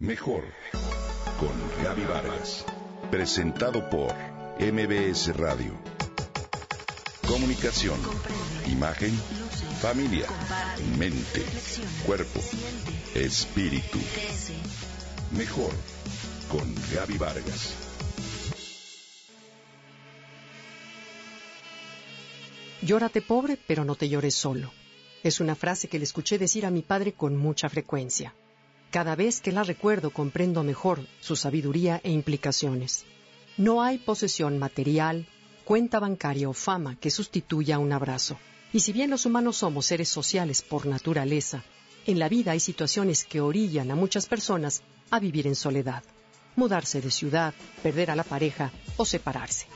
Mejor con Gaby Vargas. Presentado por MBS Radio. Comunicación, imagen, familia, mente, cuerpo, espíritu. Mejor con Gaby Vargas. Llórate pobre, pero no te llores solo. Es una frase que le escuché decir a mi padre con mucha frecuencia. Cada vez que la recuerdo comprendo mejor su sabiduría e implicaciones. No hay posesión material, cuenta bancaria o fama que sustituya un abrazo. Y si bien los humanos somos seres sociales por naturaleza, en la vida hay situaciones que orillan a muchas personas a vivir en soledad. Mudarse de ciudad, perder a la pareja o separarse.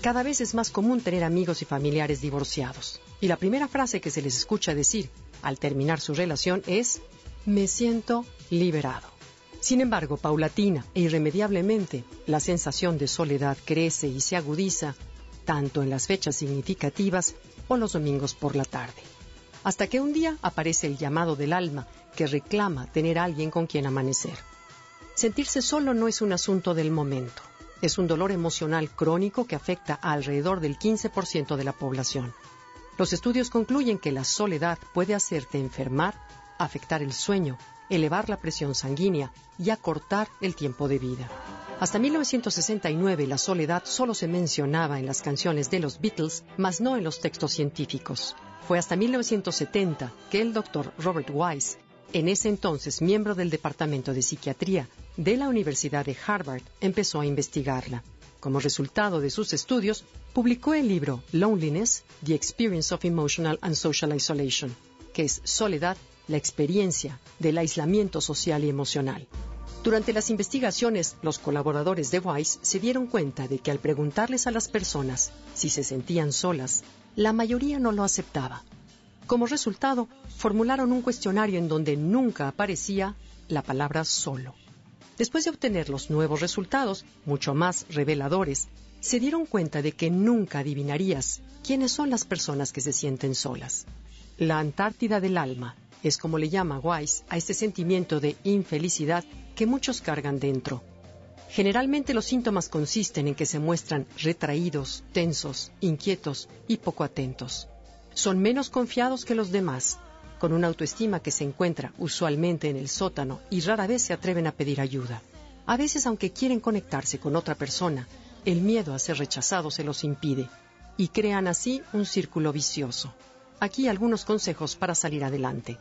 Cada vez es más común tener amigos y familiares divorciados. Y la primera frase que se les escucha decir al terminar su relación es, me siento liberado. Sin embargo, paulatina e irremediablemente, la sensación de soledad crece y se agudiza tanto en las fechas significativas o los domingos por la tarde. Hasta que un día aparece el llamado del alma que reclama tener alguien con quien amanecer. Sentirse solo no es un asunto del momento, es un dolor emocional crónico que afecta a alrededor del 15% de la población. Los estudios concluyen que la soledad puede hacerte enfermar, afectar el sueño, elevar la presión sanguínea y acortar el tiempo de vida. Hasta 1969 la soledad solo se mencionaba en las canciones de los Beatles, mas no en los textos científicos. Fue hasta 1970 que el doctor Robert Wise, en ese entonces miembro del Departamento de Psiquiatría de la Universidad de Harvard, empezó a investigarla. Como resultado de sus estudios, publicó el libro Loneliness, The Experience of Emotional and Social Isolation, que es soledad, la experiencia del aislamiento social y emocional. Durante las investigaciones, los colaboradores de Wise se dieron cuenta de que al preguntarles a las personas si se sentían solas, la mayoría no lo aceptaba. Como resultado, formularon un cuestionario en donde nunca aparecía la palabra solo. Después de obtener los nuevos resultados, mucho más reveladores, se dieron cuenta de que nunca adivinarías quiénes son las personas que se sienten solas. La Antártida del alma es como le llama Wise a este sentimiento de infelicidad que muchos cargan dentro. Generalmente los síntomas consisten en que se muestran retraídos, tensos, inquietos y poco atentos. Son menos confiados que los demás, con una autoestima que se encuentra usualmente en el sótano y rara vez se atreven a pedir ayuda. A veces, aunque quieren conectarse con otra persona, el miedo a ser rechazados se los impide y crean así un círculo vicioso. Aquí algunos consejos para salir adelante.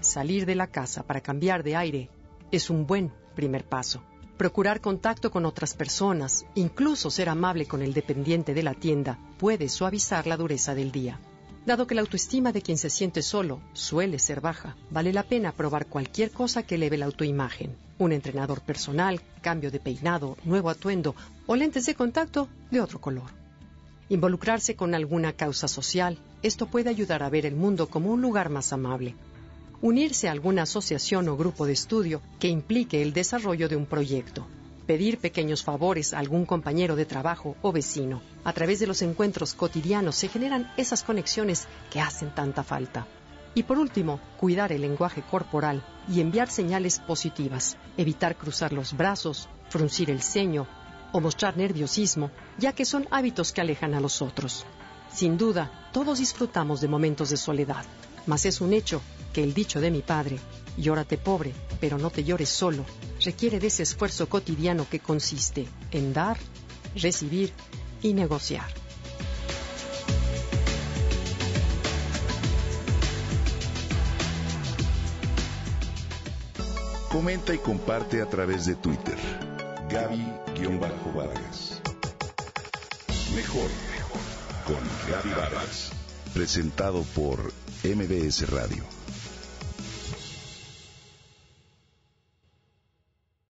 Salir de la casa para cambiar de aire es un buen primer paso. Procurar contacto con otras personas, incluso ser amable con el dependiente de la tienda, puede suavizar la dureza del día. Dado que la autoestima de quien se siente solo suele ser baja, vale la pena probar cualquier cosa que eleve la autoimagen. Un entrenador personal, cambio de peinado, nuevo atuendo o lentes de contacto de otro color. Involucrarse con alguna causa social, esto puede ayudar a ver el mundo como un lugar más amable. Unirse a alguna asociación o grupo de estudio que implique el desarrollo de un proyecto pedir pequeños favores a algún compañero de trabajo o vecino. A través de los encuentros cotidianos se generan esas conexiones que hacen tanta falta. Y por último, cuidar el lenguaje corporal y enviar señales positivas, evitar cruzar los brazos, fruncir el ceño o mostrar nerviosismo, ya que son hábitos que alejan a los otros. Sin duda, todos disfrutamos de momentos de soledad, mas es un hecho que el dicho de mi padre, llórate pobre, pero no te llores solo, requiere de ese esfuerzo cotidiano que consiste en dar, recibir y negociar. Comenta y comparte a través de Twitter. Gaby-Vargas. Mejor con Gaby Vargas. Presentado por MBS Radio.